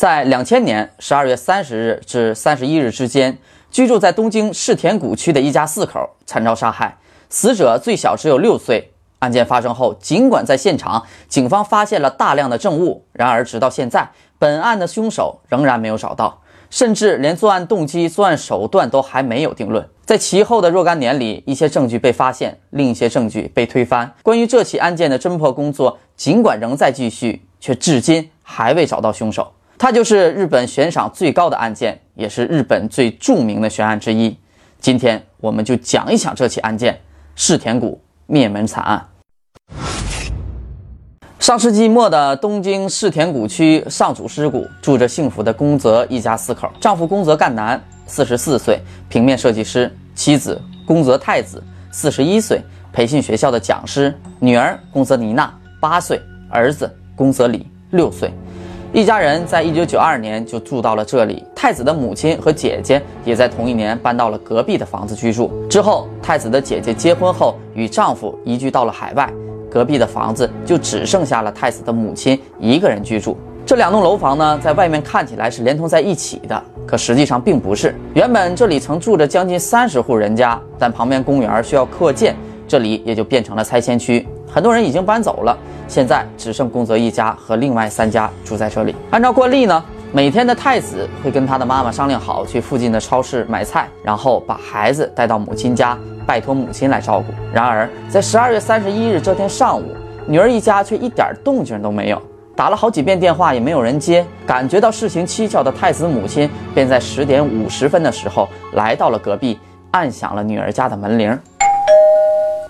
在两千年十二月三十日至三十一日之间，居住在东京世田谷区的一家四口惨遭杀害，死者最小只有六岁。案件发生后，尽管在现场警方发现了大量的证物，然而直到现在，本案的凶手仍然没有找到，甚至连作案动机、作案手段都还没有定论。在其后的若干年里，一些证据被发现，另一些证据被推翻。关于这起案件的侦破工作，尽管仍在继续，却至今还未找到。凶手。它就是日本悬赏最高的案件，也是日本最著名的悬案之一。今天我们就讲一讲这起案件——世田谷灭门惨案。上世纪末的东京世田谷区上祖师谷，住着幸福的宫泽一家四口。丈夫宫泽干男，四十四岁，平面设计师；妻子宫泽太子，四十一岁，培训学校的讲师；女儿宫泽妮娜，八岁；儿子宫泽里，六岁。一家人在一九九二年就住到了这里。太子的母亲和姐姐也在同一年搬到了隔壁的房子居住。之后，太子的姐姐结婚后，与丈夫移居到了海外。隔壁的房子就只剩下了太子的母亲一个人居住。这两栋楼房呢，在外面看起来是连通在一起的，可实际上并不是。原本这里曾住着将近三十户人家，但旁边公园需要扩建，这里也就变成了拆迁区。很多人已经搬走了，现在只剩宫泽一家和另外三家住在这里。按照惯例呢，每天的太子会跟他的妈妈商量好去附近的超市买菜，然后把孩子带到母亲家。拜托母亲来照顾。然而，在十二月三十一日这天上午，女儿一家却一点动静都没有，打了好几遍电话也没有人接。感觉到事情蹊跷的太子母亲便在十点五十分的时候来到了隔壁，按响了女儿家的门铃。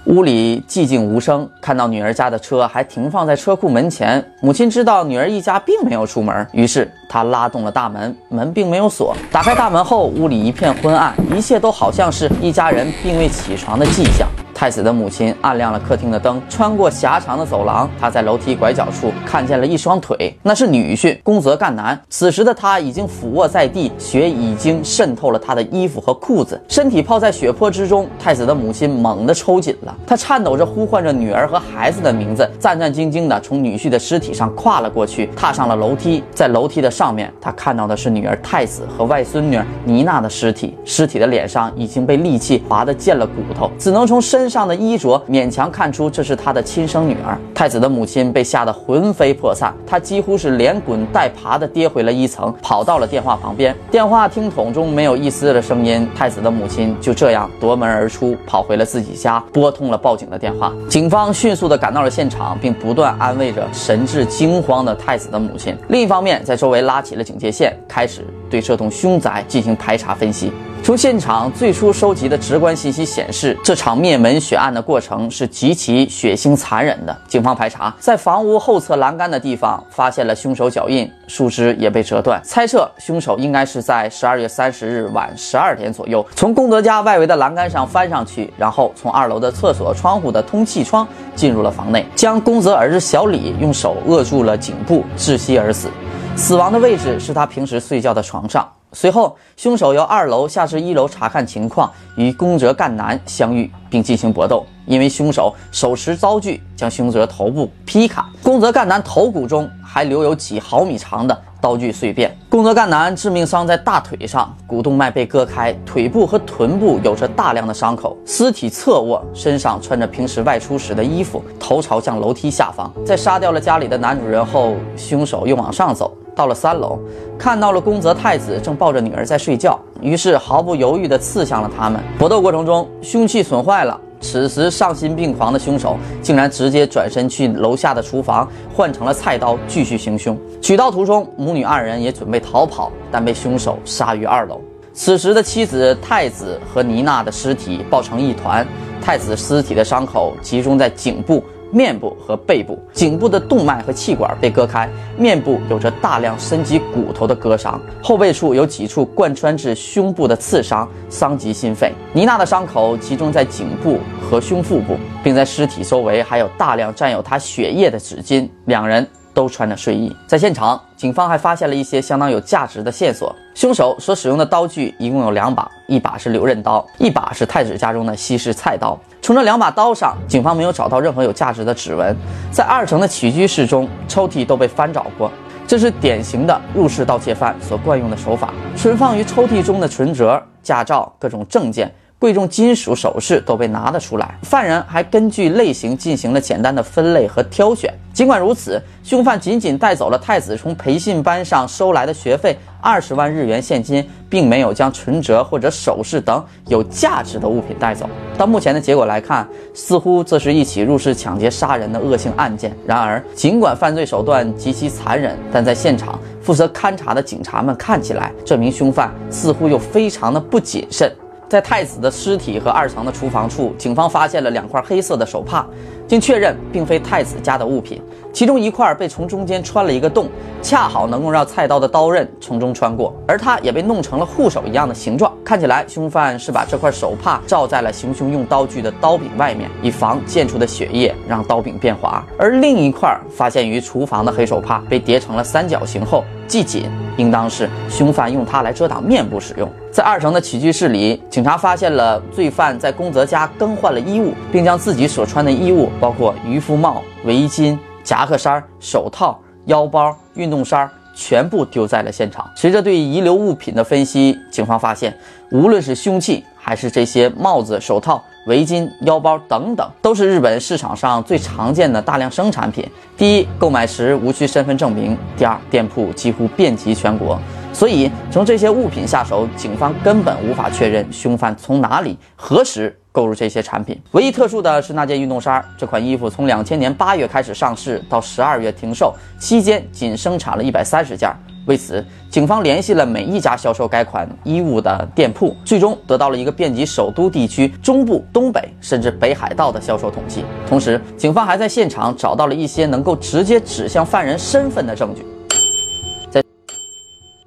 屋里寂静无声，看到女儿家的车还停放在车库门前，母亲知道女儿一家并没有出门，于是她拉动了大门，门并没有锁。打开大门后，屋里一片昏暗，一切都好像是一家人并未起床的迹象。太子的母亲按亮了客厅的灯，穿过狭长的走廊，他在楼梯拐角处看见了一双腿，那是女婿宫泽干男。此时的他已经俯卧在地，血已经渗透了他的衣服和裤子，身体泡在血泊之中。太子的母亲猛地抽紧了，她颤抖着呼唤着女儿和孩子的名字，战战兢兢地从女婿的尸体上跨了过去，踏上了楼梯。在楼梯的上面，他看到的是女儿太子和外孙女妮娜的尸体，尸体的脸上已经被利器划得见了骨头，只能从身。上的衣着勉强看出这是他的亲生女儿。太子的母亲被吓得魂飞魄散，她几乎是连滚带爬地跌回了一层，跑到了电话旁边。电话听筒中没有一丝的声音，太子的母亲就这样夺门而出，跑回了自己家，拨通了报警的电话。警方迅速地赶到了现场，并不断安慰着神志惊慌的太子的母亲。另一方面，在周围拉起了警戒线，开始对这栋凶宅进行排查分析。从现场最初收集的直观信息显示，这场灭门血案的过程是极其血腥残忍的。警方排查，在房屋后侧栏杆的地方发现了凶手脚印，树枝也被折断，猜测凶手应该是在十二月三十日晚十二点左右，从功德家外围的栏杆上翻上去，然后从二楼的厕所窗户的通气窗进入了房内，将宫泽儿子小李用手扼住了颈部，窒息而死。死亡的位置是他平时睡觉的床上。随后，凶手由二楼下至一楼查看情况，与宫泽干男相遇并进行搏斗。因为凶手手持刀具将凶泽头部劈砍，宫泽干男头骨中还留有几毫米长的刀具碎片。宫泽干男致命伤在大腿上，股动脉被割开，腿部和臀部有着大量的伤口。尸体侧卧，身上穿着平时外出时的衣服，头朝向楼梯下方。在杀掉了家里的男主人后，凶手又往上走。到了三楼，看到了宫泽太子正抱着女儿在睡觉，于是毫不犹豫地刺向了他们。搏斗过程中，凶器损坏了。此时丧心病狂的凶手竟然直接转身去楼下的厨房换成了菜刀，继续行凶。取刀途中，母女二人也准备逃跑，但被凶手杀于二楼。此时的妻子太子和妮娜的尸体抱成一团，太子尸体的伤口集中在颈部。面部和背部，颈部的动脉和气管被割开，面部有着大量深及骨头的割伤，后背处有几处贯穿至胸部的刺伤，伤及心肺。妮娜的伤口集中在颈部和胸腹部，并在尸体周围还有大量沾有她血液的纸巾。两人。都穿着睡衣，在现场，警方还发现了一些相当有价值的线索。凶手所使用的刀具一共有两把，一把是留刃刀，一把是太子家中的西式菜刀。从这两把刀上，警方没有找到任何有价值的指纹。在二层的起居室中，抽屉都被翻找过，这是典型的入室盗窃犯所惯用的手法。存放于抽屉中的存折、驾照、各种证件。贵重金属首饰都被拿了出来，犯人还根据类型进行了简单的分类和挑选。尽管如此，凶犯仅仅带走了太子从培训班上收来的学费二十万日元现金，并没有将存折或者首饰等有价值的物品带走。到目前的结果来看，似乎这是一起入室抢劫杀人的恶性案件。然而，尽管犯罪手段极其残忍，但在现场负责勘查的警察们看起来，这名凶犯似乎又非常的不谨慎。在太子的尸体和二层的厨房处，警方发现了两块黑色的手帕，经确认并非太子家的物品。其中一块被从中间穿了一个洞，恰好能够让菜刀的刀刃从中穿过，而它也被弄成了护手一样的形状。看起来，凶犯是把这块手帕罩在了行凶用刀具的刀柄外面，以防溅出的血液让刀柄变滑。而另一块发现于厨房的黑手帕被叠成了三角形后系紧。应当是凶犯用它来遮挡面部使用。在二层的起居室里，警察发现了罪犯在宫泽家更换了衣物，并将自己所穿的衣物，包括渔夫帽、围巾、夹克衫、手套、腰包、运动衫，全部丢在了现场。随着对遗留物品的分析，警方发现，无论是凶器还是这些帽子、手套。围巾、腰包等等，都是日本市场上最常见的大量生产品。第一，购买时无需身份证明；第二，店铺几乎遍及全国。所以，从这些物品下手，警方根本无法确认凶犯从哪里、何时购入这些产品。唯一特殊的是那件运动衫，这款衣服从两千年八月开始上市，到十二月停售期间，仅生产了一百三十件。为此，警方联系了每一家销售该款衣物的店铺，最终得到了一个遍及首都地区、中部、东北甚至北海道的销售统计。同时，警方还在现场找到了一些能够直接指向犯人身份的证据。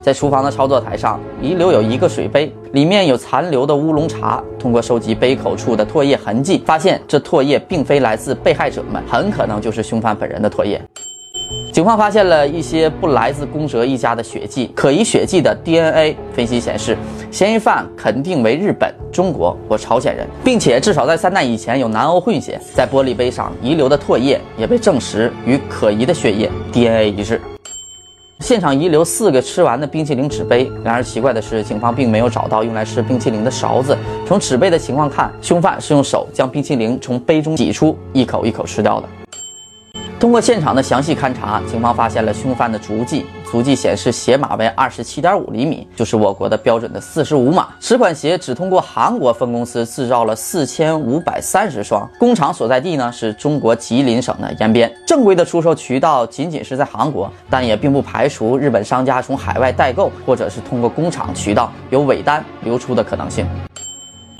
在厨房的操作台上遗留有一个水杯，里面有残留的乌龙茶。通过收集杯口处的唾液痕迹，发现这唾液并非来自被害者们，很可能就是凶犯本人的唾液。警方发现了一些不来自宫泽一家的血迹，可疑血迹的 DNA 分析显示，嫌疑犯肯定为日本、中国或朝鲜人，并且至少在三代以前有南欧混血。在玻璃杯上遗留的唾液也被证实与可疑的血液 DNA 一致。现场遗留四个吃完的冰淇淋纸杯，然而奇怪的是，警方并没有找到用来吃冰淇淋的勺子。从纸杯的情况看，凶犯是用手将冰淇淋从杯中挤出，一口一口吃掉的。通过现场的详细勘查，警方发现了凶犯的足迹。足迹显示鞋码为二十七点五厘米，就是我国的标准的四十五码。此款鞋只通过韩国分公司制造了四千五百三十双，工厂所在地呢是中国吉林省的延边。正规的出售渠道仅仅是在韩国，但也并不排除日本商家从海外代购，或者是通过工厂渠道有尾单流出的可能性。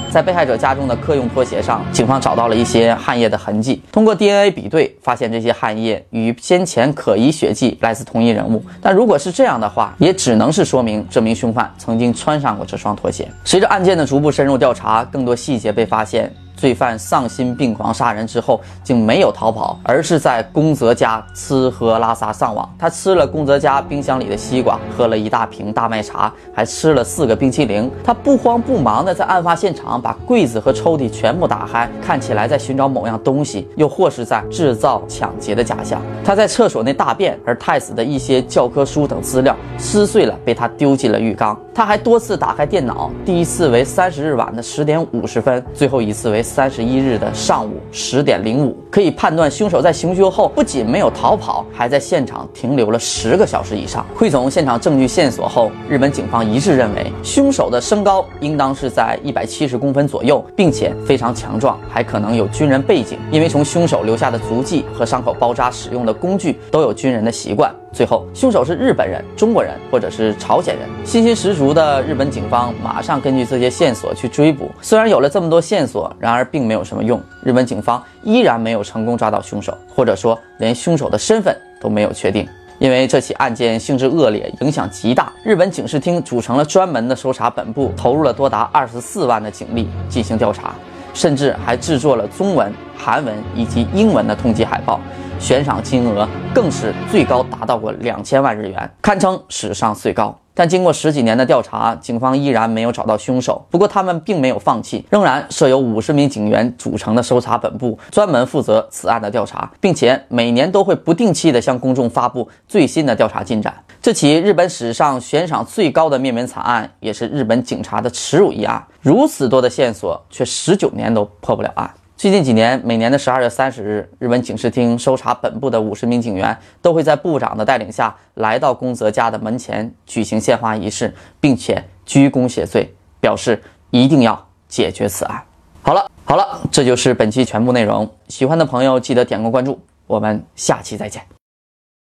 在被害者家中的客用拖鞋上，警方找到了一些汗液的痕迹。通过 DNA 比对，发现这些汗液与先前可疑血迹来自同一人物。但如果是这样的话，也只能是说明这名凶犯曾经穿上过这双拖鞋。随着案件的逐步深入调查，更多细节被发现。罪犯丧心病狂杀人之后，竟没有逃跑，而是在宫泽家吃喝拉撒上网。他吃了宫泽家冰箱里的西瓜，喝了一大瓶大麦茶，还吃了四个冰淇淋。他不慌不忙地在案发现场把柜子和抽屉全部打开，看起来在寻找某样东西，又或是在制造抢劫的假象。他在厕所内大便，而太子的一些教科书等资料撕碎了，被他丢进了浴缸。他还多次打开电脑，第一次为三十日晚的十点五十分，最后一次为。三十一日的上午十点零五，可以判断凶手在行凶后不仅没有逃跑，还在现场停留了十个小时以上。汇总现场证据线索后，日本警方一致认为，凶手的身高应当是在一百七十公分左右，并且非常强壮，还可能有军人背景，因为从凶手留下的足迹和伤口包扎使用的工具都有军人的习惯。最后，凶手是日本人、中国人或者是朝鲜人。信心十足的日本警方马上根据这些线索去追捕。虽然有了这么多线索，然然而并没有什么用。日本警方依然没有成功抓到凶手，或者说连凶手的身份都没有确定。因为这起案件性质恶劣，影响极大，日本警视厅组成了专门的搜查本部，投入了多达二十四万的警力进行调查，甚至还制作了中文、韩文以及英文的通缉海报。悬赏金额更是最高达到过两千万日元，堪称史上最高。但经过十几年的调查，警方依然没有找到凶手。不过他们并没有放弃，仍然设有五十名警员组成的搜查本部，专门负责此案的调查，并且每年都会不定期的向公众发布最新的调查进展。这起日本史上悬赏最高的灭门惨案，也是日本警察的耻辱一案。如此多的线索，却十九年都破不了案。最近几年，每年的十二月三十日，日本警视厅搜查本部的五十名警员都会在部长的带领下来到宫泽家的门前举行献花仪式，并且鞠躬谢罪，表示一定要解决此案。好了，好了，这就是本期全部内容。喜欢的朋友记得点个关注，我们下期再见。